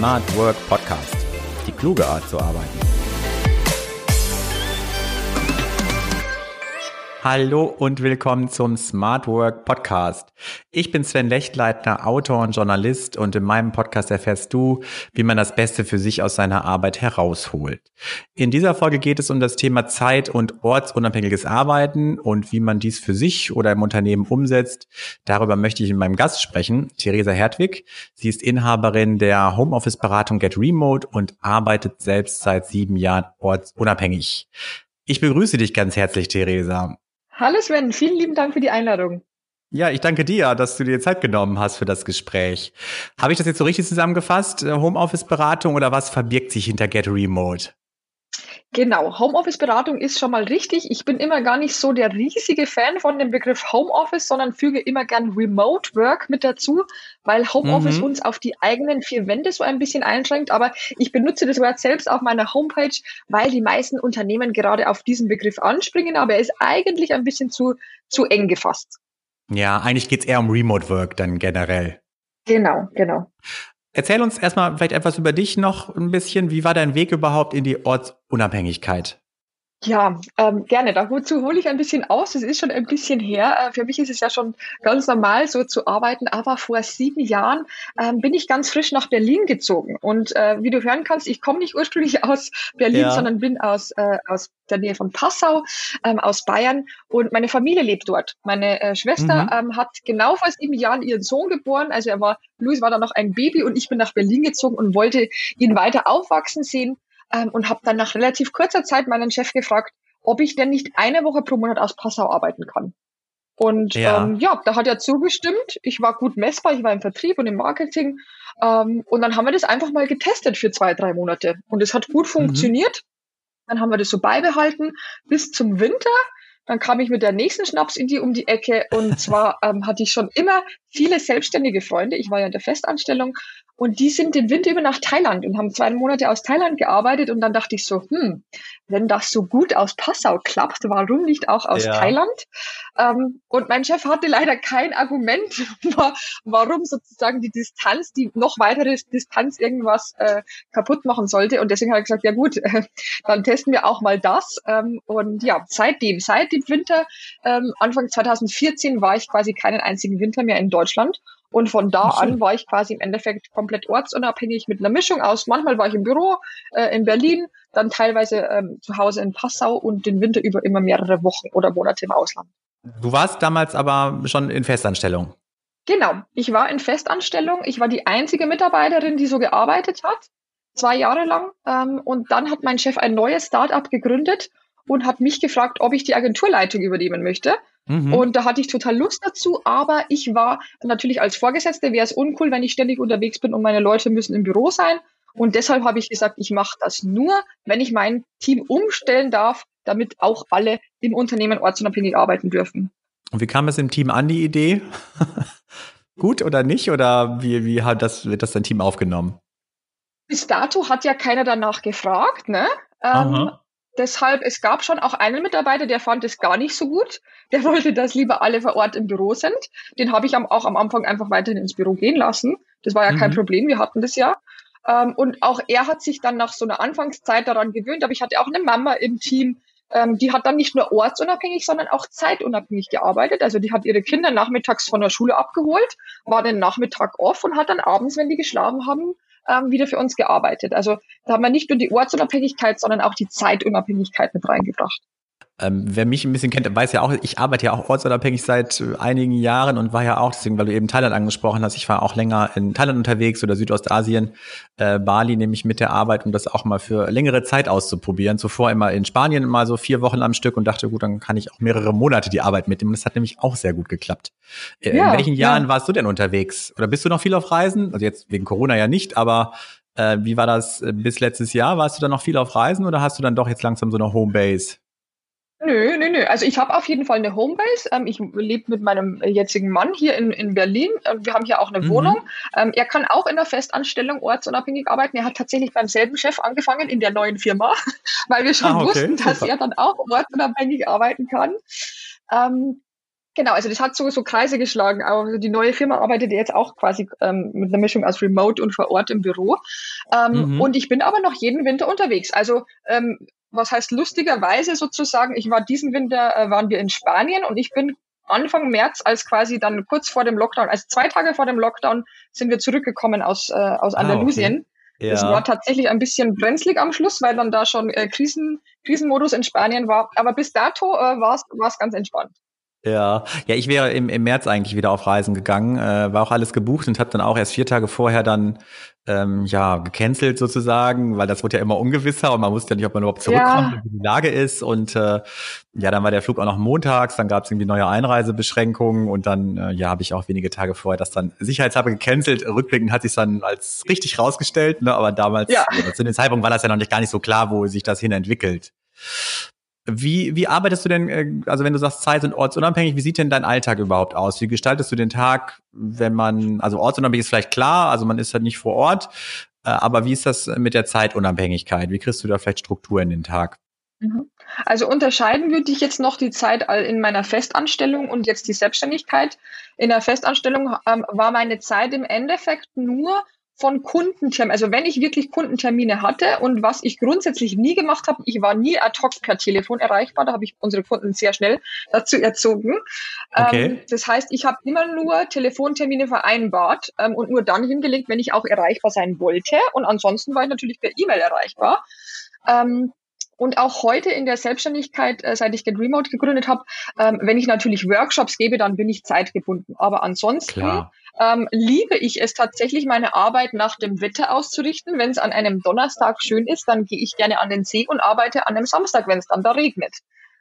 Smart Work Podcast. Die kluge Art zu arbeiten. Hallo und willkommen zum Smart Work Podcast. Ich bin Sven Lechtleitner, Autor und Journalist und in meinem Podcast erfährst du, wie man das Beste für sich aus seiner Arbeit herausholt. In dieser Folge geht es um das Thema Zeit- und ortsunabhängiges Arbeiten und wie man dies für sich oder im Unternehmen umsetzt. Darüber möchte ich mit meinem Gast sprechen, Theresa Hertwig. Sie ist Inhaberin der Homeoffice-Beratung Get Remote und arbeitet selbst seit sieben Jahren ortsunabhängig. Ich begrüße dich ganz herzlich, Theresa. Hallo Sven, vielen lieben Dank für die Einladung. Ja, ich danke dir, dass du dir Zeit genommen hast für das Gespräch. Habe ich das jetzt so richtig zusammengefasst? Äh, Homeoffice-Beratung oder was verbirgt sich hinter Get Remote? Genau, Homeoffice-Beratung ist schon mal richtig. Ich bin immer gar nicht so der riesige Fan von dem Begriff Homeoffice, sondern füge immer gern Remote Work mit dazu, weil Homeoffice mhm. uns auf die eigenen vier Wände so ein bisschen einschränkt. Aber ich benutze das Wort selbst auf meiner Homepage, weil die meisten Unternehmen gerade auf diesen Begriff anspringen, aber er ist eigentlich ein bisschen zu, zu eng gefasst. Ja, eigentlich geht's eher um Remote Work dann generell. Genau, genau. Erzähl uns erstmal vielleicht etwas über dich noch ein bisschen. Wie war dein Weg überhaupt in die Ortsunabhängigkeit? Ja, ähm, gerne. Dazu hole ich ein bisschen aus. Es ist schon ein bisschen her. Äh, für mich ist es ja schon ganz normal, so zu arbeiten. Aber vor sieben Jahren ähm, bin ich ganz frisch nach Berlin gezogen. Und äh, wie du hören kannst, ich komme nicht ursprünglich aus Berlin, ja. sondern bin aus, äh, aus der Nähe von Passau, ähm, aus Bayern. Und meine Familie lebt dort. Meine äh, Schwester mhm. ähm, hat genau vor sieben Jahren ihren Sohn geboren. Also er war, Luis war da noch ein Baby und ich bin nach Berlin gezogen und wollte ihn weiter aufwachsen sehen ähm, und habe dann nach relativ kurzer Zeit meinen Chef gefragt, ob ich denn nicht eine Woche pro Monat aus Passau arbeiten kann. Und ja, ähm, ja da hat er zugestimmt. Ich war gut messbar, ich war im Vertrieb und im Marketing. Ähm, und dann haben wir das einfach mal getestet für zwei, drei Monate. Und es hat gut mhm. funktioniert. Mhm. Dann haben wir das so beibehalten bis zum Winter. Dann kam ich mit der nächsten Schnapsidee um die Ecke und zwar ähm, hatte ich schon immer viele selbstständige Freunde. Ich war ja in der Festanstellung und die sind den Winter über nach Thailand und haben zwei Monate aus Thailand gearbeitet. Und dann dachte ich so, hm, wenn das so gut aus Passau klappt, warum nicht auch aus ja. Thailand? Ähm, und mein Chef hatte leider kein Argument, warum sozusagen die Distanz, die noch weitere Distanz irgendwas äh, kaputt machen sollte. Und deswegen habe ich gesagt, ja gut, äh, dann testen wir auch mal das. Ähm, und ja, seitdem, seit dem Winter, ähm, Anfang 2014, war ich quasi keinen einzigen Winter mehr in Deutschland. Und von da an war ich quasi im Endeffekt komplett ortsunabhängig mit einer Mischung aus. Manchmal war ich im Büro äh, in Berlin, dann teilweise ähm, zu Hause in Passau und den Winter über immer mehrere Wochen oder Monate im Ausland. Du warst damals aber schon in Festanstellung. Genau, ich war in Festanstellung. Ich war die einzige Mitarbeiterin, die so gearbeitet hat, zwei Jahre lang. Ähm, und dann hat mein Chef ein neues Startup gegründet und hat mich gefragt, ob ich die Agenturleitung übernehmen möchte. Mhm. Und da hatte ich total Lust dazu, aber ich war natürlich als Vorgesetzte, wäre es uncool, wenn ich ständig unterwegs bin und meine Leute müssen im Büro sein. Und deshalb habe ich gesagt, ich mache das nur, wenn ich mein Team umstellen darf, damit auch alle im Unternehmen ortsunabhängig arbeiten dürfen. Und wie kam es im Team an, die Idee? Gut oder nicht? Oder wie, wie hat das, wird das dein Team aufgenommen? Bis dato hat ja keiner danach gefragt, ne? Ähm, deshalb, es gab schon auch einen Mitarbeiter, der fand es gar nicht so gut. Der wollte, dass lieber alle vor Ort im Büro sind. Den habe ich auch am Anfang einfach weiterhin ins Büro gehen lassen. Das war ja mhm. kein Problem, wir hatten das ja. Ähm, und auch er hat sich dann nach so einer Anfangszeit daran gewöhnt. Aber ich hatte auch eine Mama im Team, ähm, die hat dann nicht nur ortsunabhängig, sondern auch zeitunabhängig gearbeitet. Also die hat ihre Kinder nachmittags von der Schule abgeholt, war den Nachmittag off und hat dann abends, wenn die geschlafen haben, ähm, wieder für uns gearbeitet. Also da haben wir nicht nur die Ortsunabhängigkeit, sondern auch die Zeitunabhängigkeit mit reingebracht. Ähm, wer mich ein bisschen kennt, weiß ja auch, ich arbeite ja auch ortsunabhängig seit äh, einigen Jahren und war ja auch, deswegen, weil du eben Thailand angesprochen hast, ich war auch länger in Thailand unterwegs oder Südostasien, äh, Bali nehme ich mit der Arbeit, um das auch mal für längere Zeit auszuprobieren. Zuvor immer in Spanien mal so vier Wochen am Stück und dachte, gut, dann kann ich auch mehrere Monate die Arbeit mitnehmen. Das hat nämlich auch sehr gut geklappt. Äh, ja, in welchen Jahren ja. warst du denn unterwegs? Oder bist du noch viel auf Reisen? Also jetzt wegen Corona ja nicht, aber äh, wie war das äh, bis letztes Jahr? Warst du dann noch viel auf Reisen oder hast du dann doch jetzt langsam so eine Homebase? Nö, nö, nö. Also ich habe auf jeden Fall eine Homebase. Ähm, ich lebe mit meinem jetzigen Mann hier in, in Berlin. Wir haben hier auch eine mhm. Wohnung. Ähm, er kann auch in der Festanstellung ortsunabhängig arbeiten. Er hat tatsächlich beim selben Chef angefangen in der neuen Firma, weil wir schon ah, okay. wussten, dass Super. er dann auch ortsunabhängig arbeiten kann. Ähm, Genau, also das hat so, so Kreise geschlagen. Auch also die neue Firma arbeitet jetzt auch quasi ähm, mit einer Mischung aus Remote und vor Ort im Büro. Ähm, mhm. Und ich bin aber noch jeden Winter unterwegs. Also ähm, was heißt lustigerweise sozusagen, ich war diesen Winter, äh, waren wir in Spanien und ich bin Anfang März, als quasi dann kurz vor dem Lockdown, also zwei Tage vor dem Lockdown, sind wir zurückgekommen aus, äh, aus Andalusien. Ah, okay. ja. Das war tatsächlich ein bisschen brenzlig am Schluss, weil dann da schon äh, Krisen, Krisenmodus in Spanien war. Aber bis dato äh, war es ganz entspannt. Ja, ja, ich wäre im, im März eigentlich wieder auf Reisen gegangen, äh, war auch alles gebucht und habe dann auch erst vier Tage vorher dann ähm, ja gecancelt sozusagen, weil das wurde ja immer ungewisser und man wusste ja nicht, ob man überhaupt zurückkommt, ja. wie die Lage ist und äh, ja, dann war der Flug auch noch montags, dann gab es irgendwie neue Einreisebeschränkungen und dann äh, ja habe ich auch wenige Tage vorher das dann sicherheitshalber gecancelt. Rückblickend hat sich dann als richtig rausgestellt, ne, aber damals ja. ja zu dem Zeitpunkt war das ja noch nicht gar nicht so klar, wo sich das hin entwickelt. Wie, wie arbeitest du denn, äh, also wenn du sagst zeit- und ortsunabhängig, wie sieht denn dein Alltag überhaupt aus? Wie gestaltest du den Tag, wenn man, also ortsunabhängig ist vielleicht klar, also man ist halt nicht vor Ort, äh, aber wie ist das mit der Zeitunabhängigkeit? Wie kriegst du da vielleicht Struktur in den Tag? Mhm. Also unterscheiden würde ich jetzt noch die Zeit in meiner Festanstellung und jetzt die Selbstständigkeit. In der Festanstellung ähm, war meine Zeit im Endeffekt nur von Kundenterminen, also wenn ich wirklich Kundentermine hatte und was ich grundsätzlich nie gemacht habe, ich war nie ad hoc per Telefon erreichbar, da habe ich unsere Kunden sehr schnell dazu erzogen. Okay. Ähm, das heißt, ich habe immer nur Telefontermine vereinbart ähm, und nur dann hingelegt, wenn ich auch erreichbar sein wollte und ansonsten war ich natürlich per E-Mail erreichbar. Ähm, und auch heute in der Selbstständigkeit, äh, seit ich Get Remote gegründet habe, ähm, wenn ich natürlich Workshops gebe, dann bin ich zeitgebunden. Aber ansonsten ähm, liebe ich es tatsächlich, meine Arbeit nach dem Wetter auszurichten. Wenn es an einem Donnerstag schön ist, dann gehe ich gerne an den See und arbeite an einem Samstag, wenn es dann da regnet.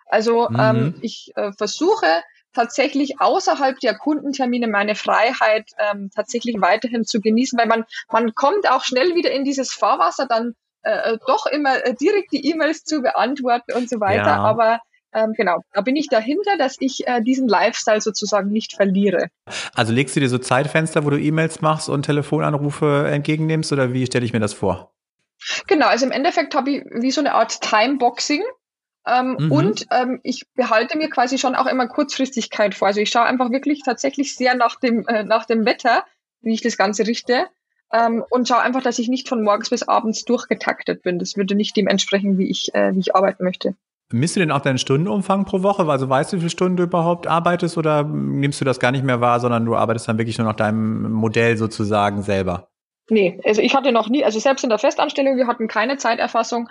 Also mhm. ähm, ich äh, versuche tatsächlich außerhalb der Kundentermine meine Freiheit ähm, tatsächlich weiterhin zu genießen, weil man man kommt auch schnell wieder in dieses Fahrwasser, dann äh, äh, doch immer äh, direkt die E-Mails zu beantworten und so weiter. Ja. Aber ähm, genau, da bin ich dahinter, dass ich äh, diesen Lifestyle sozusagen nicht verliere. Also legst du dir so Zeitfenster, wo du E-Mails machst und Telefonanrufe entgegennimmst oder wie stelle ich mir das vor? Genau, also im Endeffekt habe ich wie so eine Art Timeboxing. Ähm, mhm. Und ähm, ich behalte mir quasi schon auch immer Kurzfristigkeit vor. Also ich schaue einfach wirklich tatsächlich sehr nach dem, äh, nach dem Wetter, wie ich das Ganze richte ähm, und schaue einfach, dass ich nicht von morgens bis abends durchgetaktet bin. Das würde nicht dem entsprechen, wie ich, äh, wie ich arbeiten möchte. Misst du denn auch deinen Stundenumfang pro Woche? Also weißt du, wie viele Stunden du überhaupt arbeitest oder nimmst du das gar nicht mehr wahr, sondern du arbeitest dann wirklich nur nach deinem Modell sozusagen selber? Nee, also ich hatte noch nie, also selbst in der Festanstellung, wir hatten keine Zeiterfassung.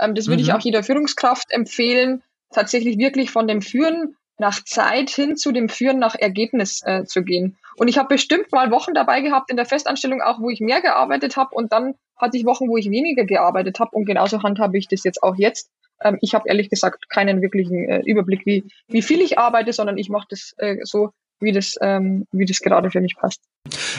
Ähm, das würde mhm. ich auch jeder Führungskraft empfehlen, tatsächlich wirklich von dem Führen nach Zeit hin zu dem Führen nach Ergebnis äh, zu gehen. Und ich habe bestimmt mal Wochen dabei gehabt in der Festanstellung auch, wo ich mehr gearbeitet habe und dann hatte ich Wochen, wo ich weniger gearbeitet habe und genauso handhabe ich das jetzt auch jetzt. Ähm, ich habe ehrlich gesagt keinen wirklichen äh, Überblick, wie, wie viel ich arbeite, sondern ich mache das äh, so, wie das, ähm, wie das gerade für mich passt.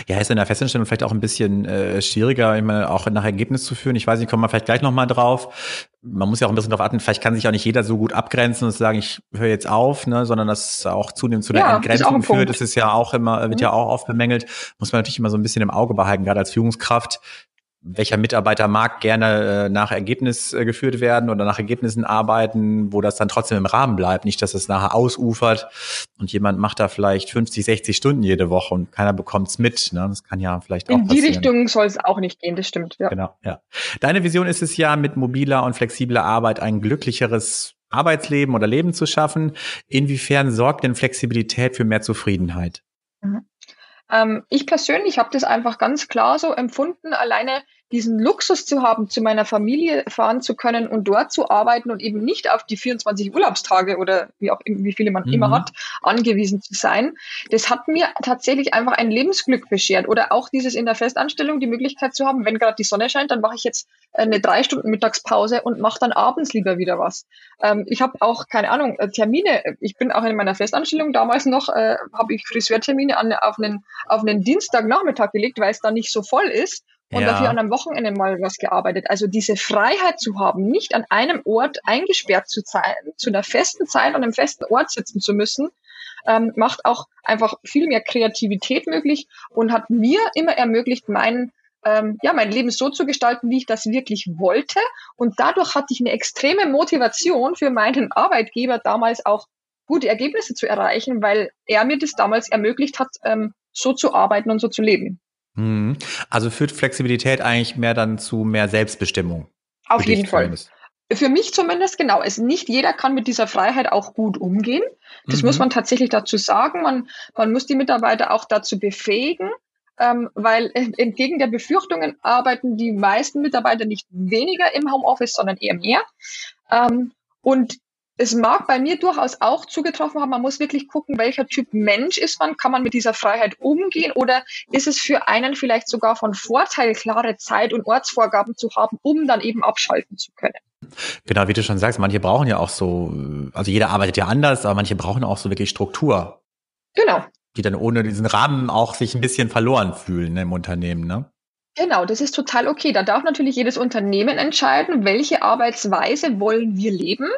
Ja, ist in der Festanstellung vielleicht auch ein bisschen äh, schwieriger, immer auch nach Ergebnis zu führen. Ich weiß nicht, kommen wir vielleicht gleich nochmal drauf. Man muss ja auch ein bisschen darauf achten, vielleicht kann sich auch nicht jeder so gut abgrenzen und sagen, ich höre jetzt auf, ne, sondern das auch zunehmend zu einer ja, Entgrenzung führt. Das ist ja auch immer, wird mhm. ja auch oft bemängelt. Muss man natürlich immer so ein bisschen im Auge behalten, gerade als Führungskraft welcher Mitarbeiter mag gerne äh, nach Ergebnis äh, geführt werden oder nach Ergebnissen arbeiten, wo das dann trotzdem im Rahmen bleibt. Nicht, dass es nachher ausufert und jemand macht da vielleicht 50, 60 Stunden jede Woche und keiner bekommt's mit. Ne? Das kann ja vielleicht auch In die Richtung soll es auch nicht gehen, das stimmt. Ja. Genau, ja. Deine Vision ist es ja, mit mobiler und flexibler Arbeit ein glücklicheres Arbeitsleben oder Leben zu schaffen. Inwiefern sorgt denn Flexibilität für mehr Zufriedenheit? Mhm. Ähm, ich persönlich habe das einfach ganz klar so empfunden, alleine diesen Luxus zu haben, zu meiner Familie fahren zu können und dort zu arbeiten und eben nicht auf die 24 Urlaubstage oder wie auch wie viele man mhm. immer hat, angewiesen zu sein. Das hat mir tatsächlich einfach ein Lebensglück beschert. Oder auch dieses in der Festanstellung die Möglichkeit zu haben, wenn gerade die Sonne scheint, dann mache ich jetzt eine drei Stunden Mittagspause und mache dann abends lieber wieder was. Ähm, ich habe auch, keine Ahnung, äh, Termine. Ich bin auch in meiner Festanstellung damals noch, äh, habe ich Friseurtermine an, auf, einen, auf einen Dienstagnachmittag gelegt, weil es da nicht so voll ist und ja. dafür an einem Wochenende mal was gearbeitet. Also diese Freiheit zu haben, nicht an einem Ort eingesperrt zu sein, zu einer festen Zeit an einem festen Ort sitzen zu müssen, ähm, macht auch einfach viel mehr Kreativität möglich und hat mir immer ermöglicht, meinen ähm, ja, mein Leben so zu gestalten, wie ich das wirklich wollte. Und dadurch hatte ich eine extreme Motivation für meinen Arbeitgeber damals auch gute Ergebnisse zu erreichen, weil er mir das damals ermöglicht hat, ähm, so zu arbeiten und so zu leben. Mhm. Also führt Flexibilität eigentlich mehr dann zu mehr Selbstbestimmung? Auf jeden Fall. Zumindest. Für mich zumindest genau. Es nicht jeder kann mit dieser Freiheit auch gut umgehen. Das mhm. muss man tatsächlich dazu sagen. Man, man muss die Mitarbeiter auch dazu befähigen, ähm, weil entgegen der Befürchtungen arbeiten die meisten Mitarbeiter nicht weniger im Homeoffice, sondern eher mehr. Ähm, und es mag bei mir durchaus auch zugetroffen haben, man muss wirklich gucken, welcher Typ Mensch ist man, kann man mit dieser Freiheit umgehen oder ist es für einen vielleicht sogar von Vorteil, klare Zeit- und Ortsvorgaben zu haben, um dann eben abschalten zu können. Genau, wie du schon sagst, manche brauchen ja auch so, also jeder arbeitet ja anders, aber manche brauchen auch so wirklich Struktur. Genau. Die dann ohne diesen Rahmen auch sich ein bisschen verloren fühlen im Unternehmen, ne? Genau, das ist total okay. Da darf natürlich jedes Unternehmen entscheiden, welche Arbeitsweise wollen wir leben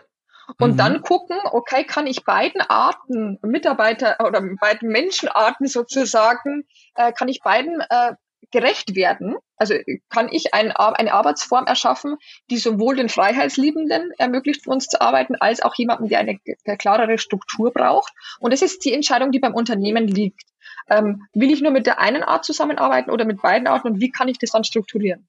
und mhm. dann gucken, okay, kann ich beiden Arten Mitarbeiter oder beiden Menschenarten sozusagen, äh, kann ich beiden äh, gerecht werden? Also kann ich ein, eine Arbeitsform erschaffen, die sowohl den Freiheitsliebenden ermöglicht, für uns zu arbeiten, als auch jemanden, der eine, eine klarere Struktur braucht. Und das ist die Entscheidung, die beim Unternehmen liegt. Ähm, will ich nur mit der einen Art zusammenarbeiten oder mit beiden Arten und wie kann ich das dann strukturieren?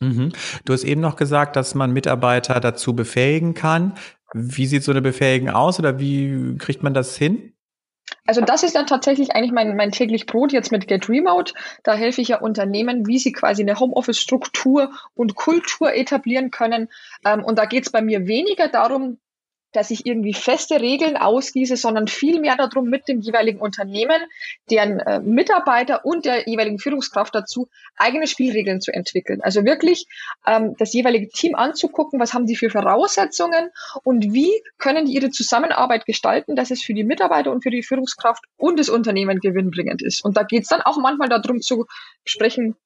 Mhm. Du hast eben noch gesagt, dass man Mitarbeiter dazu befähigen kann. Wie sieht so eine Befähigung aus oder wie kriegt man das hin? Also das ist ja tatsächlich eigentlich mein, mein täglich Brot jetzt mit Get Remote. Da helfe ich ja Unternehmen, wie sie quasi eine Homeoffice-Struktur und Kultur etablieren können. Ähm, und da geht es bei mir weniger darum, dass ich irgendwie feste Regeln ausgieße, sondern vielmehr darum, mit dem jeweiligen Unternehmen, deren äh, Mitarbeiter und der jeweiligen Führungskraft dazu, eigene Spielregeln zu entwickeln. Also wirklich ähm, das jeweilige Team anzugucken, was haben die für Voraussetzungen und wie können die ihre Zusammenarbeit gestalten, dass es für die Mitarbeiter und für die Führungskraft und das Unternehmen gewinnbringend ist. Und da geht es dann auch manchmal darum zu sprechen,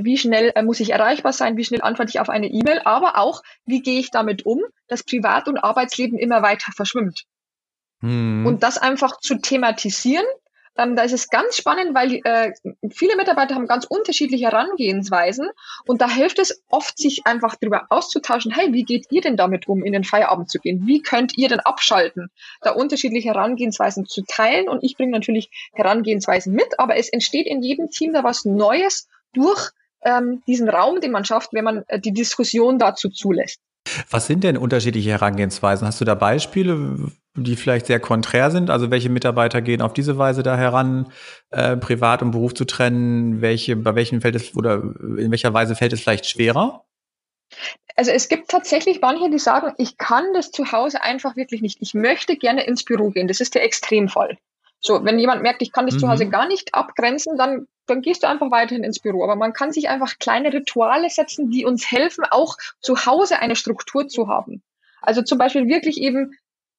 wie schnell äh, muss ich erreichbar sein, wie schnell antworte ich auf eine E-Mail, aber auch, wie gehe ich damit um, dass Privat- und Arbeitsleben immer weiter verschwimmt. Hm. Und das einfach zu thematisieren, ähm, da ist es ganz spannend, weil äh, viele Mitarbeiter haben ganz unterschiedliche Herangehensweisen und da hilft es oft, sich einfach darüber auszutauschen, hey, wie geht ihr denn damit um, in den Feierabend zu gehen? Wie könnt ihr denn abschalten? Da unterschiedliche Herangehensweisen zu teilen und ich bringe natürlich Herangehensweisen mit, aber es entsteht in jedem Team da was Neues durch ähm, diesen Raum, den man schafft, wenn man äh, die Diskussion dazu zulässt. Was sind denn unterschiedliche Herangehensweisen? Hast du da Beispiele, die vielleicht sehr konträr sind? Also welche Mitarbeiter gehen auf diese Weise da heran, äh, Privat und Beruf zu trennen? Welche, bei welchen fällt es oder in welcher Weise fällt es vielleicht schwerer? Also es gibt tatsächlich manche, die sagen, ich kann das zu Hause einfach wirklich nicht. Ich möchte gerne ins Büro gehen. Das ist der Extremfall. So, wenn jemand merkt, ich kann das mhm. zu Hause gar nicht abgrenzen, dann, dann gehst du einfach weiterhin ins Büro. Aber man kann sich einfach kleine Rituale setzen, die uns helfen, auch zu Hause eine Struktur zu haben. Also zum Beispiel wirklich eben,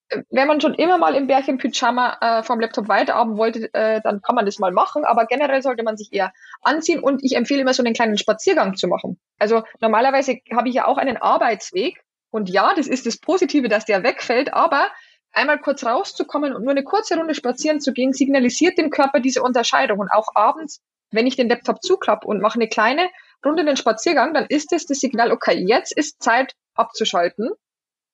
äh, wenn man schon immer mal im Bärchen-Pyjama äh, vom Laptop weiterarbeiten wollte, äh, dann kann man das mal machen. Aber generell sollte man sich eher anziehen und ich empfehle immer so einen kleinen Spaziergang zu machen. Also normalerweise habe ich ja auch einen Arbeitsweg und ja, das ist das Positive, dass der wegfällt, aber einmal kurz rauszukommen und nur eine kurze Runde spazieren zu gehen, signalisiert dem Körper diese Unterscheidung. Und auch abends, wenn ich den Laptop zuklappe und mache eine kleine Runde den Spaziergang, dann ist es das Signal, okay, jetzt ist Zeit abzuschalten.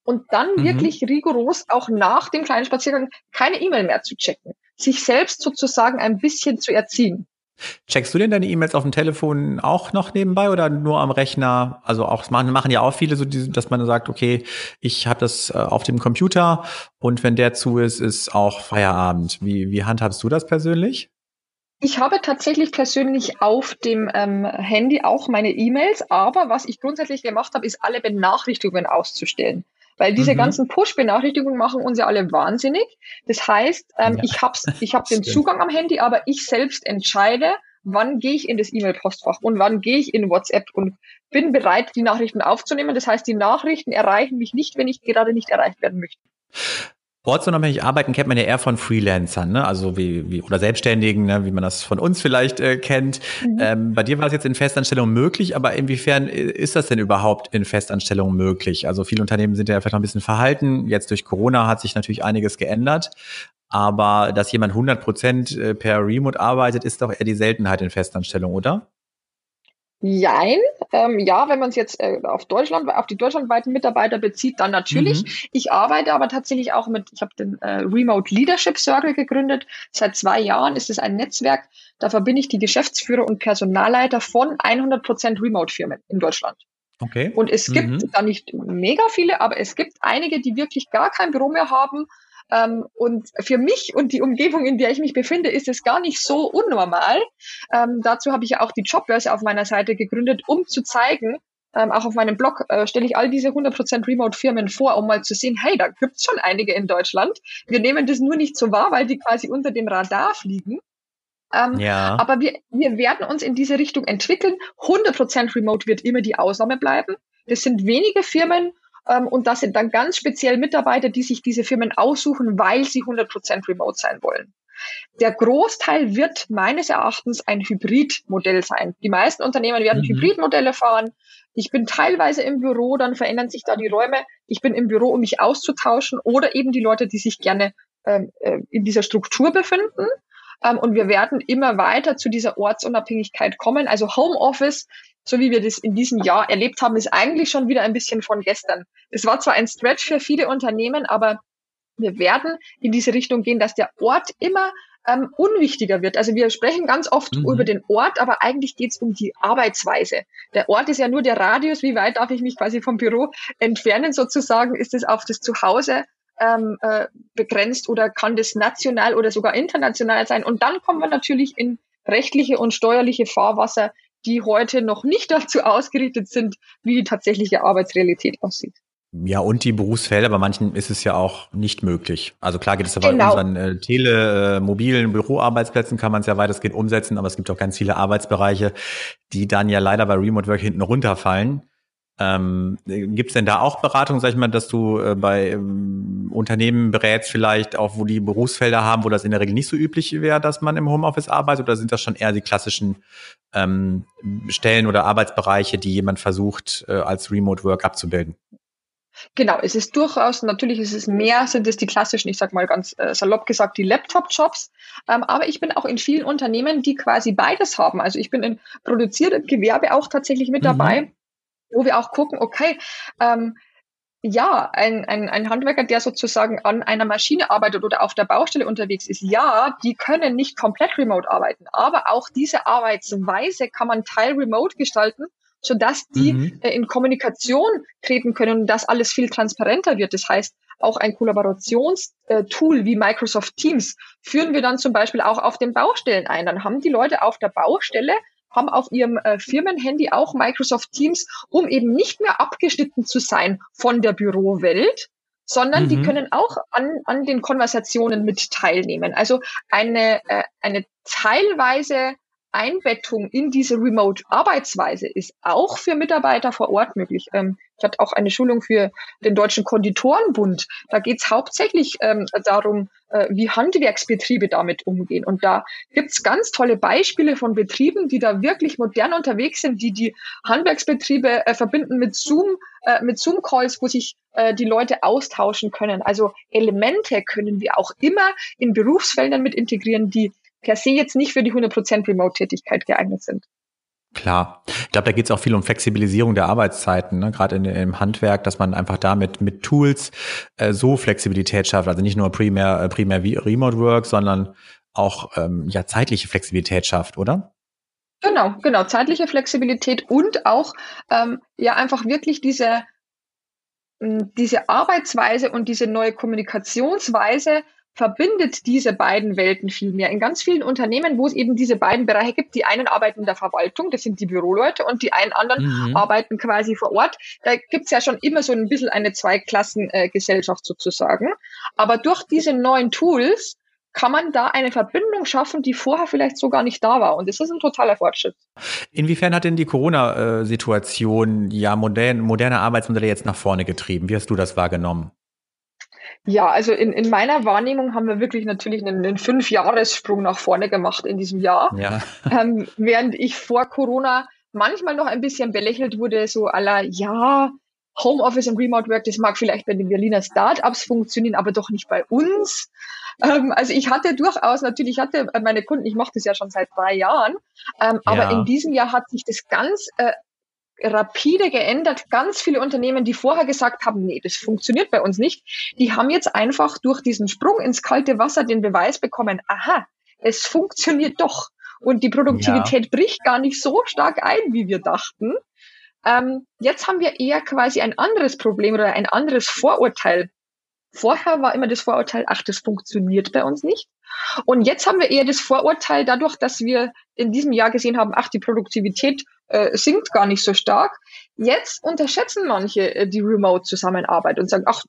Und dann mhm. wirklich rigoros auch nach dem kleinen Spaziergang keine E-Mail mehr zu checken. Sich selbst sozusagen ein bisschen zu erziehen. Checkst du denn deine E-Mails auf dem Telefon auch noch nebenbei oder nur am Rechner? Also auch machen, machen ja auch viele so, dass man sagt, okay, ich habe das äh, auf dem Computer und wenn der zu ist, ist auch Feierabend. Wie, wie handhabst du das persönlich? Ich habe tatsächlich persönlich auf dem ähm, Handy auch meine E-Mails, aber was ich grundsätzlich gemacht habe, ist alle Benachrichtigungen auszustellen. Weil diese mhm. ganzen Push-Benachrichtigungen machen uns ja alle wahnsinnig. Das heißt, ähm, ja. ich habe ich hab den Zugang am Handy, aber ich selbst entscheide, wann gehe ich in das E-Mail-Postfach und wann gehe ich in WhatsApp und bin bereit, die Nachrichten aufzunehmen. Das heißt, die Nachrichten erreichen mich nicht, wenn ich gerade nicht erreicht werden möchte. Ortsunabhängig arbeiten kennt man ja eher von Freelancern, ne? also wie, wie oder Selbstständigen, ne? wie man das von uns vielleicht äh, kennt. Mhm. Ähm, bei dir war es jetzt in Festanstellung möglich, aber inwiefern ist das denn überhaupt in Festanstellung möglich? Also viele Unternehmen sind ja vielleicht noch ein bisschen verhalten. Jetzt durch Corona hat sich natürlich einiges geändert. Aber dass jemand 100 Prozent äh, per Remote arbeitet, ist doch eher die Seltenheit in Festanstellung, oder? Jein. Ähm, ja, wenn man es jetzt äh, auf Deutschland, auf die deutschlandweiten Mitarbeiter bezieht, dann natürlich. Mhm. Ich arbeite aber tatsächlich auch mit, ich habe den äh, Remote Leadership Circle gegründet. Seit zwei Jahren ist es ein Netzwerk, da verbinde ich die Geschäftsführer und Personalleiter von 100% Remote-Firmen in Deutschland. Okay. Und es gibt mhm. da nicht mega viele, aber es gibt einige, die wirklich gar kein Büro mehr haben ähm, und für mich und die Umgebung, in der ich mich befinde, ist es gar nicht so unnormal. Ähm, dazu habe ich ja auch die Jobbörse auf meiner Seite gegründet, um zu zeigen, ähm, auch auf meinem Blog äh, stelle ich all diese 100% Remote-Firmen vor, um mal zu sehen, hey, da gibt's schon einige in Deutschland. Wir nehmen das nur nicht so wahr, weil die quasi unter dem Radar fliegen. Ähm, ja. Aber wir, wir werden uns in diese Richtung entwickeln. 100% Remote wird immer die Ausnahme bleiben. Das sind wenige Firmen und das sind dann ganz speziell Mitarbeiter, die sich diese Firmen aussuchen, weil sie 100% remote sein wollen. Der Großteil wird meines Erachtens ein Hybridmodell sein. Die meisten Unternehmen werden mhm. Hybridmodelle fahren. Ich bin teilweise im Büro, dann verändern sich da die Räume. Ich bin im Büro, um mich auszutauschen oder eben die Leute, die sich gerne ähm, äh, in dieser Struktur befinden. Ähm, und wir werden immer weiter zu dieser Ortsunabhängigkeit kommen. Also Homeoffice so wie wir das in diesem Jahr erlebt haben, ist eigentlich schon wieder ein bisschen von gestern. Es war zwar ein Stretch für viele Unternehmen, aber wir werden in diese Richtung gehen, dass der Ort immer ähm, unwichtiger wird. Also wir sprechen ganz oft mhm. über den Ort, aber eigentlich geht es um die Arbeitsweise. Der Ort ist ja nur der Radius, wie weit darf ich mich quasi vom Büro entfernen sozusagen, ist es auf das Zuhause ähm, äh, begrenzt oder kann das national oder sogar international sein. Und dann kommen wir natürlich in rechtliche und steuerliche Fahrwasser, die heute noch nicht dazu ausgerichtet sind, wie die tatsächliche Arbeitsrealität aussieht. Ja, und die Berufsfelder, bei manchen ist es ja auch nicht möglich. Also klar geht es aber genau. bei unseren äh, tele, äh, mobilen Büroarbeitsplätzen kann man es ja weitestgehend umsetzen, aber es gibt auch ganz viele Arbeitsbereiche, die dann ja leider bei Remote Work hinten runterfallen. Ähm, Gibt es denn da auch Beratung, sag ich mal, dass du äh, bei ähm, Unternehmen berätst, vielleicht auch, wo die Berufsfelder haben, wo das in der Regel nicht so üblich wäre, dass man im Homeoffice arbeitet, oder sind das schon eher die klassischen ähm, Stellen oder Arbeitsbereiche, die jemand versucht, äh, als Remote Work abzubilden? Genau, es ist durchaus, natürlich ist es mehr, sind es die klassischen, ich sag mal ganz äh, salopp gesagt, die Laptop-Jobs. Ähm, aber ich bin auch in vielen Unternehmen, die quasi beides haben. Also ich bin in produziertem Gewerbe auch tatsächlich mit mhm. Wo wir auch gucken, okay, ähm, ja, ein, ein, ein Handwerker, der sozusagen an einer Maschine arbeitet oder auf der Baustelle unterwegs ist, ja, die können nicht komplett remote arbeiten, aber auch diese Arbeitsweise kann man teil remote gestalten, sodass die mhm. äh, in Kommunikation treten können und das alles viel transparenter wird. Das heißt, auch ein Kollaborationstool äh, wie Microsoft Teams führen wir dann zum Beispiel auch auf den Baustellen ein. Dann haben die Leute auf der Baustelle haben auf ihrem äh, Firmenhandy auch Microsoft Teams, um eben nicht mehr abgeschnitten zu sein von der Bürowelt, sondern mhm. die können auch an, an den Konversationen mit teilnehmen. Also eine, äh, eine teilweise Einbettung in diese Remote-Arbeitsweise ist auch für Mitarbeiter vor Ort möglich. Ähm, ich hatte auch eine Schulung für den Deutschen Konditorenbund. Da geht es hauptsächlich ähm, darum, äh, wie Handwerksbetriebe damit umgehen. Und da gibt's ganz tolle Beispiele von Betrieben, die da wirklich modern unterwegs sind, die die Handwerksbetriebe äh, verbinden mit Zoom, äh, mit Zoom-Calls, wo sich äh, die Leute austauschen können. Also Elemente können wir auch immer in Berufsfeldern mit integrieren, die per se jetzt nicht für die 100% Remote-Tätigkeit geeignet sind. Klar. Ich glaube, da geht es auch viel um Flexibilisierung der Arbeitszeiten, ne? gerade im Handwerk, dass man einfach damit mit Tools äh, so Flexibilität schafft. Also nicht nur primär, äh, primär wie Remote Work, sondern auch ähm, ja zeitliche Flexibilität schafft, oder? Genau, genau, zeitliche Flexibilität und auch ähm, ja einfach wirklich diese diese Arbeitsweise und diese neue Kommunikationsweise verbindet diese beiden Welten viel mehr. In ganz vielen Unternehmen, wo es eben diese beiden Bereiche gibt, die einen arbeiten in der Verwaltung, das sind die Büroleute, und die einen anderen mhm. arbeiten quasi vor Ort. Da gibt's ja schon immer so ein bisschen eine Zweiklassengesellschaft sozusagen. Aber durch diese neuen Tools kann man da eine Verbindung schaffen, die vorher vielleicht so gar nicht da war. Und das ist ein totaler Fortschritt. Inwiefern hat denn die Corona-Situation ja moderne, moderne Arbeitsmodelle jetzt nach vorne getrieben? Wie hast du das wahrgenommen? Ja, also in, in meiner Wahrnehmung haben wir wirklich natürlich einen, einen Fünf-Jahres-Sprung nach vorne gemacht in diesem Jahr. Ja. Ähm, während ich vor Corona manchmal noch ein bisschen belächelt wurde, so aller, ja, Homeoffice und Remote Work, das mag vielleicht bei den Berliner Startups funktionieren, aber doch nicht bei uns. Ähm, also ich hatte durchaus, natürlich hatte meine Kunden, ich mache das ja schon seit drei Jahren, ähm, ja. aber in diesem Jahr hat sich das ganz äh, rapide geändert. Ganz viele Unternehmen, die vorher gesagt haben, nee, das funktioniert bei uns nicht, die haben jetzt einfach durch diesen Sprung ins kalte Wasser den Beweis bekommen, aha, es funktioniert doch. Und die Produktivität ja. bricht gar nicht so stark ein, wie wir dachten. Ähm, jetzt haben wir eher quasi ein anderes Problem oder ein anderes Vorurteil. Vorher war immer das Vorurteil, ach, das funktioniert bei uns nicht. Und jetzt haben wir eher das Vorurteil dadurch, dass wir in diesem Jahr gesehen haben, ach, die Produktivität äh, sinkt gar nicht so stark. Jetzt unterschätzen manche äh, die Remote-Zusammenarbeit und sagen, ach,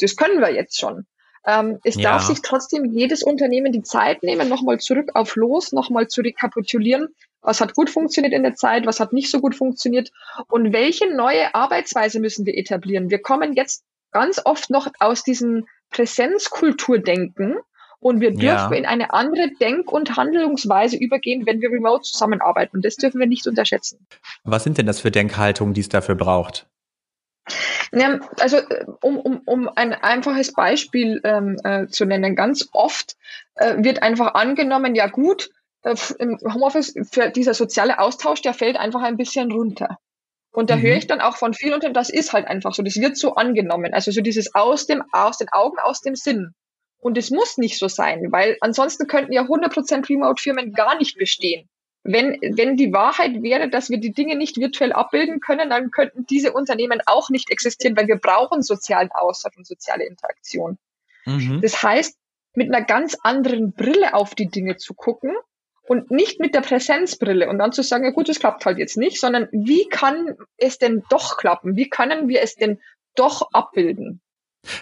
das können wir jetzt schon. Ähm, es ja. darf sich trotzdem jedes Unternehmen die Zeit nehmen, nochmal zurück auf Los, nochmal zu rekapitulieren, was hat gut funktioniert in der Zeit, was hat nicht so gut funktioniert und welche neue Arbeitsweise müssen wir etablieren. Wir kommen jetzt ganz oft noch aus diesem Präsenzkulturdenken und wir dürfen ja. in eine andere Denk- und Handlungsweise übergehen, wenn wir remote zusammenarbeiten. Und das dürfen wir nicht unterschätzen. Was sind denn das für Denkhaltungen, die es dafür braucht? Ja, also um, um, um ein einfaches Beispiel ähm, äh, zu nennen, ganz oft äh, wird einfach angenommen, ja gut, äh, im Homeoffice für dieser soziale Austausch, der fällt einfach ein bisschen runter. Und da mhm. höre ich dann auch von vielen Unternehmen, das ist halt einfach so, das wird so angenommen. Also so dieses aus dem, aus den Augen, aus dem Sinn. Und es muss nicht so sein, weil ansonsten könnten ja 100% Remote-Firmen gar nicht bestehen. Wenn, wenn die Wahrheit wäre, dass wir die Dinge nicht virtuell abbilden können, dann könnten diese Unternehmen auch nicht existieren, weil wir brauchen sozialen Austausch und soziale Interaktion. Mhm. Das heißt, mit einer ganz anderen Brille auf die Dinge zu gucken und nicht mit der Präsenzbrille und dann zu sagen, ja gut, es klappt halt jetzt nicht, sondern wie kann es denn doch klappen? Wie können wir es denn doch abbilden?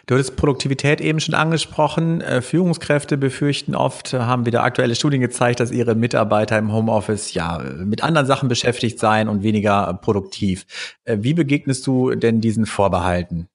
Du hattest Produktivität eben schon angesprochen. Äh, Führungskräfte befürchten oft, haben wieder aktuelle Studien gezeigt, dass ihre Mitarbeiter im Homeoffice ja mit anderen Sachen beschäftigt seien und weniger produktiv. Äh, wie begegnest du denn diesen Vorbehalten?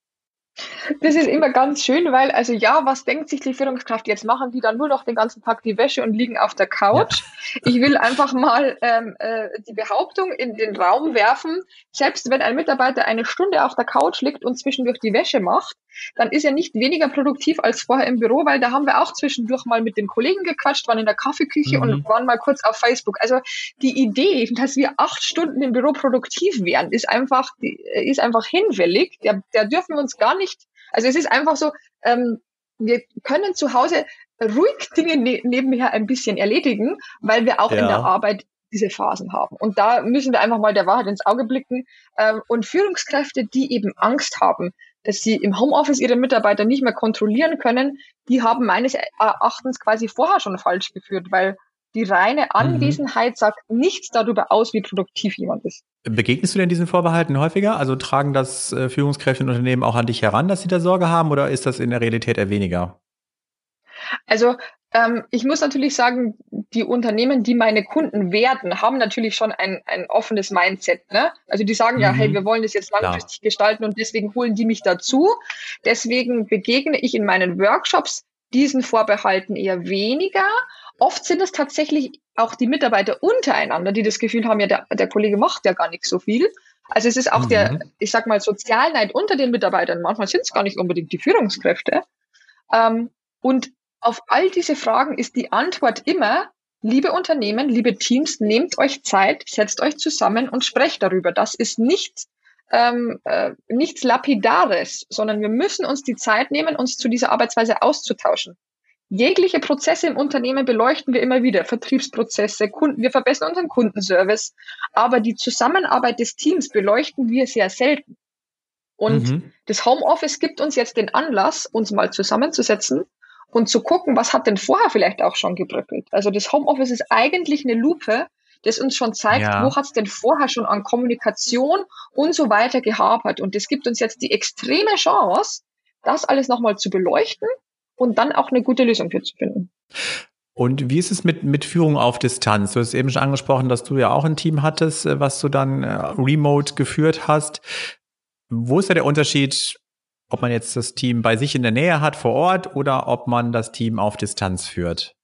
Das ist immer ganz schön, weil, also ja, was denkt sich die Führungskraft? Jetzt machen die dann nur noch den ganzen Tag die Wäsche und liegen auf der Couch. Ja. Ich will einfach mal ähm, äh, die Behauptung in den Raum werfen, selbst wenn ein Mitarbeiter eine Stunde auf der Couch liegt und zwischendurch die Wäsche macht, dann ist er nicht weniger produktiv als vorher im Büro, weil da haben wir auch zwischendurch mal mit den Kollegen gequatscht, waren in der Kaffeeküche mhm. und waren mal kurz auf Facebook. Also die Idee, dass wir acht Stunden im Büro produktiv wären, ist einfach, ist einfach hinfällig. Der, der dürfen wir uns gar nicht, also es ist einfach so, ähm, wir können zu Hause ruhig Dinge ne nebenher ein bisschen erledigen, weil wir auch ja. in der Arbeit diese Phasen haben. Und da müssen wir einfach mal der Wahrheit ins Auge blicken. Ähm, und Führungskräfte, die eben Angst haben, dass sie im Homeoffice ihre Mitarbeiter nicht mehr kontrollieren können, die haben meines Erachtens quasi vorher schon falsch geführt, weil die reine mhm. Anwesenheit mhm. sagt nichts darüber aus, wie produktiv jemand ist. Begegnest du denn diesen Vorbehalten häufiger? Also tragen das äh, Führungskräfte in Unternehmen auch an dich heran, dass sie da Sorge haben oder ist das in der Realität eher weniger? Also ähm, ich muss natürlich sagen, die Unternehmen, die meine Kunden werden, haben natürlich schon ein, ein offenes Mindset. Ne? Also die sagen mhm. ja, hey, mhm. wir wollen das jetzt langfristig Klar. gestalten und deswegen holen die mich dazu. Deswegen begegne ich in meinen Workshops diesen Vorbehalten eher weniger. Oft sind es tatsächlich auch die Mitarbeiter untereinander, die das Gefühl haben, ja, der, der Kollege macht ja gar nicht so viel. Also es ist auch mhm. der, ich sag mal, Sozialneid unter den Mitarbeitern. Manchmal sind es gar nicht unbedingt die Führungskräfte. Ähm, und auf all diese Fragen ist die Antwort immer, liebe Unternehmen, liebe Teams, nehmt euch Zeit, setzt euch zusammen und sprecht darüber. Das ist nicht ähm, äh, nichts Lapidares, sondern wir müssen uns die Zeit nehmen, uns zu dieser Arbeitsweise auszutauschen. Jegliche Prozesse im Unternehmen beleuchten wir immer wieder, Vertriebsprozesse, Kunden, wir verbessern unseren Kundenservice, aber die Zusammenarbeit des Teams beleuchten wir sehr selten. Und mhm. das Homeoffice gibt uns jetzt den Anlass, uns mal zusammenzusetzen und zu gucken, was hat denn vorher vielleicht auch schon gebröckelt. Also das Homeoffice ist eigentlich eine Lupe, das uns schon zeigt, ja. wo hat es denn vorher schon an Kommunikation und so weiter gehapert. Und das gibt uns jetzt die extreme Chance, das alles nochmal zu beleuchten und dann auch eine gute Lösung für zu finden. Und wie ist es mit, mit Führung auf Distanz? Du hast eben schon angesprochen, dass du ja auch ein Team hattest, äh, was du dann äh, remote geführt hast. Wo ist da der Unterschied ob man jetzt das Team bei sich in der Nähe hat vor Ort oder ob man das Team auf Distanz führt?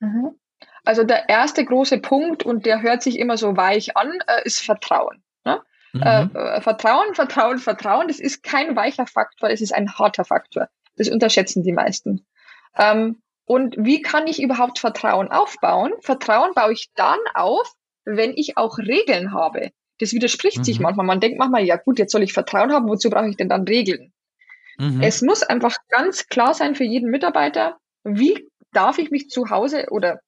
Mhm. Also der erste große Punkt, und der hört sich immer so weich an, äh, ist Vertrauen. Ne? Mhm. Äh, äh Vertrauen, Vertrauen, Vertrauen, das ist kein weicher Faktor, es ist ein harter Faktor. Das unterschätzen die meisten. Ähm, Und wie kann ich überhaupt Vertrauen aufbauen? Vertrauen baue ich dann auf, wenn ich auch Regeln habe. Das widerspricht mhm. sich manchmal. Man denkt manchmal, ja gut, jetzt soll ich Vertrauen haben, wozu brauche ich denn dann Regeln? Mhm. Es muss einfach ganz klar sein für jeden Mitarbeiter, wie darf ich mich zu Hause oder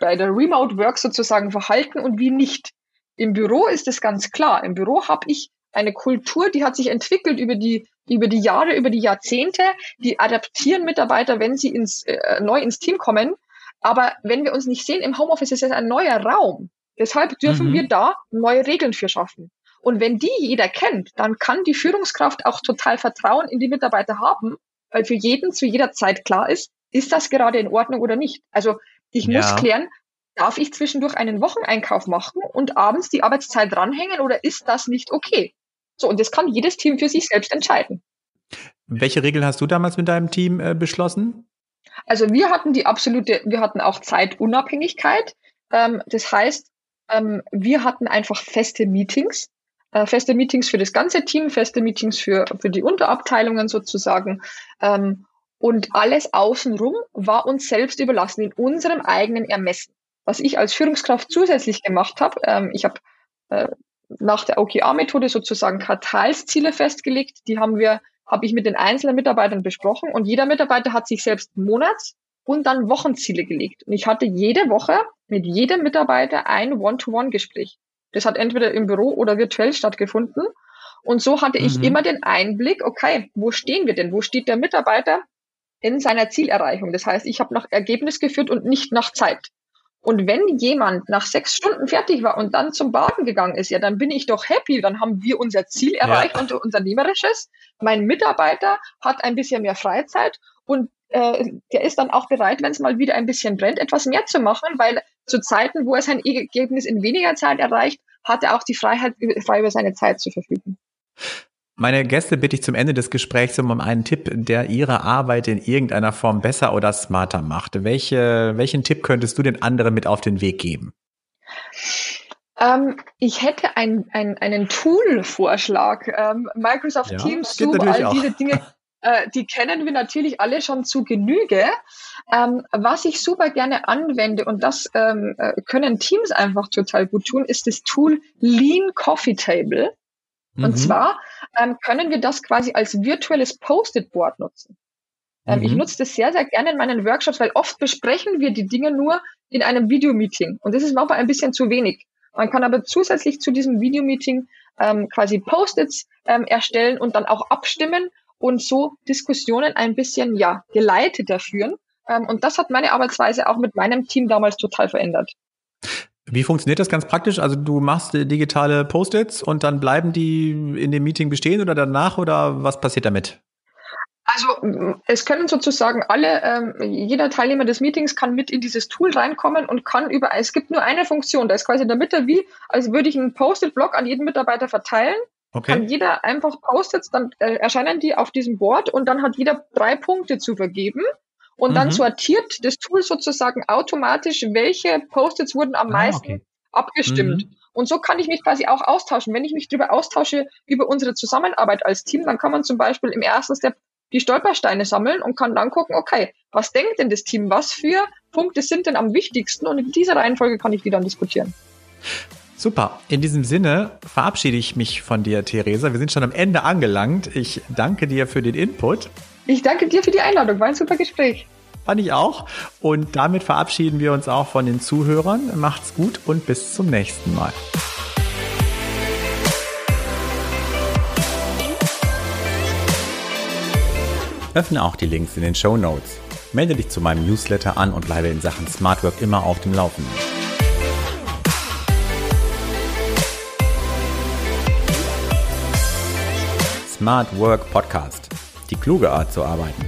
bei der Remote Work sozusagen verhalten und wie nicht. Im Büro ist es ganz klar. Im Büro habe ich eine Kultur, die hat sich entwickelt über die über die Jahre, über die Jahrzehnte. Die adaptieren Mitarbeiter, wenn sie ins, äh, neu ins Team kommen. Aber wenn wir uns nicht sehen, im Homeoffice ist es ein neuer Raum. Deshalb dürfen mhm. wir da neue Regeln für schaffen. Und wenn die jeder kennt, dann kann die Führungskraft auch total Vertrauen in die Mitarbeiter haben, weil für jeden zu jeder Zeit klar ist, ist das gerade in Ordnung oder nicht. Also ich ja. muss klären, darf ich zwischendurch einen Wocheneinkauf machen und abends die Arbeitszeit dranhängen oder ist das nicht okay? So, und das kann jedes Team für sich selbst entscheiden. Welche Regeln hast du damals mit deinem Team äh, beschlossen? Also wir hatten die absolute, wir hatten auch Zeitunabhängigkeit. Ähm, das heißt, ähm, wir hatten einfach feste Meetings, äh, feste Meetings für das ganze Team, feste Meetings für, für die Unterabteilungen sozusagen. Ähm, und alles außenrum war uns selbst überlassen, in unserem eigenen Ermessen. Was ich als Führungskraft zusätzlich gemacht habe, ähm, ich habe äh, nach der OKR-Methode sozusagen Quartalsziele festgelegt. Die haben wir, habe ich mit den einzelnen Mitarbeitern besprochen und jeder Mitarbeiter hat sich selbst Monats- und dann Wochenziele gelegt. Und ich hatte jede Woche mit jedem Mitarbeiter ein One-to-One-Gespräch. Das hat entweder im Büro oder virtuell stattgefunden. Und so hatte ich mhm. immer den Einblick, okay, wo stehen wir denn? Wo steht der Mitarbeiter in seiner Zielerreichung? Das heißt, ich habe nach Ergebnis geführt und nicht nach Zeit. Und wenn jemand nach sechs Stunden fertig war und dann zum Baden gegangen ist, ja, dann bin ich doch happy. Dann haben wir unser Ziel erreicht, ja. unser Unternehmerisches. Mein Mitarbeiter hat ein bisschen mehr Freizeit und äh, der ist dann auch bereit, wenn es mal wieder ein bisschen brennt, etwas mehr zu machen, weil zu Zeiten, wo er sein Ergebnis in weniger Zeit erreicht, hat er auch die Freiheit, frei über seine Zeit zu verfügen. Meine Gäste bitte ich zum Ende des Gesprächs um einen Tipp, der ihre Arbeit in irgendeiner Form besser oder smarter macht. Welche, welchen Tipp könntest du den anderen mit auf den Weg geben? Ähm, ich hätte ein, ein, einen Tool-Vorschlag. Ähm, Microsoft ja, Teams, Zoom, all diese Dinge äh, die kennen wir natürlich alle schon zu Genüge. Ähm, was ich super gerne anwende, und das ähm, äh, können Teams einfach total gut tun, ist das Tool Lean Coffee Table. Mhm. Und zwar ähm, können wir das quasi als virtuelles Post-it-Board nutzen. Ähm, mhm. Ich nutze das sehr, sehr gerne in meinen Workshops, weil oft besprechen wir die Dinge nur in einem Videomeeting. Und das ist manchmal ein bisschen zu wenig. Man kann aber zusätzlich zu diesem Videomeeting ähm, quasi Post-its ähm, erstellen und dann auch abstimmen und so Diskussionen ein bisschen ja geleiteter führen. Ähm, und das hat meine Arbeitsweise auch mit meinem Team damals total verändert. Wie funktioniert das ganz praktisch? Also du machst digitale Post-its und dann bleiben die in dem Meeting bestehen oder danach oder was passiert damit? Also es können sozusagen alle, ähm, jeder Teilnehmer des Meetings kann mit in dieses Tool reinkommen und kann über, es gibt nur eine Funktion, da ist quasi in der Mitte wie, als würde ich einen Post-it-Block an jeden Mitarbeiter verteilen Okay. Kann jeder einfach Post-its, dann äh, erscheinen die auf diesem Board und dann hat jeder drei Punkte zu vergeben. Und mhm. dann sortiert das Tool sozusagen automatisch, welche Post-its wurden am ah, meisten okay. abgestimmt. Mhm. Und so kann ich mich quasi auch austauschen. Wenn ich mich darüber austausche, über unsere Zusammenarbeit als Team, dann kann man zum Beispiel im ersten Step die Stolpersteine sammeln und kann dann gucken, okay, was denkt denn das Team? Was für Punkte sind denn am wichtigsten? Und in dieser Reihenfolge kann ich die dann diskutieren. Super. In diesem Sinne verabschiede ich mich von dir, Theresa. Wir sind schon am Ende angelangt. Ich danke dir für den Input. Ich danke dir für die Einladung. War ein super Gespräch. Fand ich auch. Und damit verabschieden wir uns auch von den Zuhörern. Macht's gut und bis zum nächsten Mal. Öffne auch die Links in den Show Notes. Melde dich zu meinem Newsletter an und bleibe in Sachen Smart Work immer auf dem Laufenden. Smart Work Podcast. Die kluge Art zu arbeiten.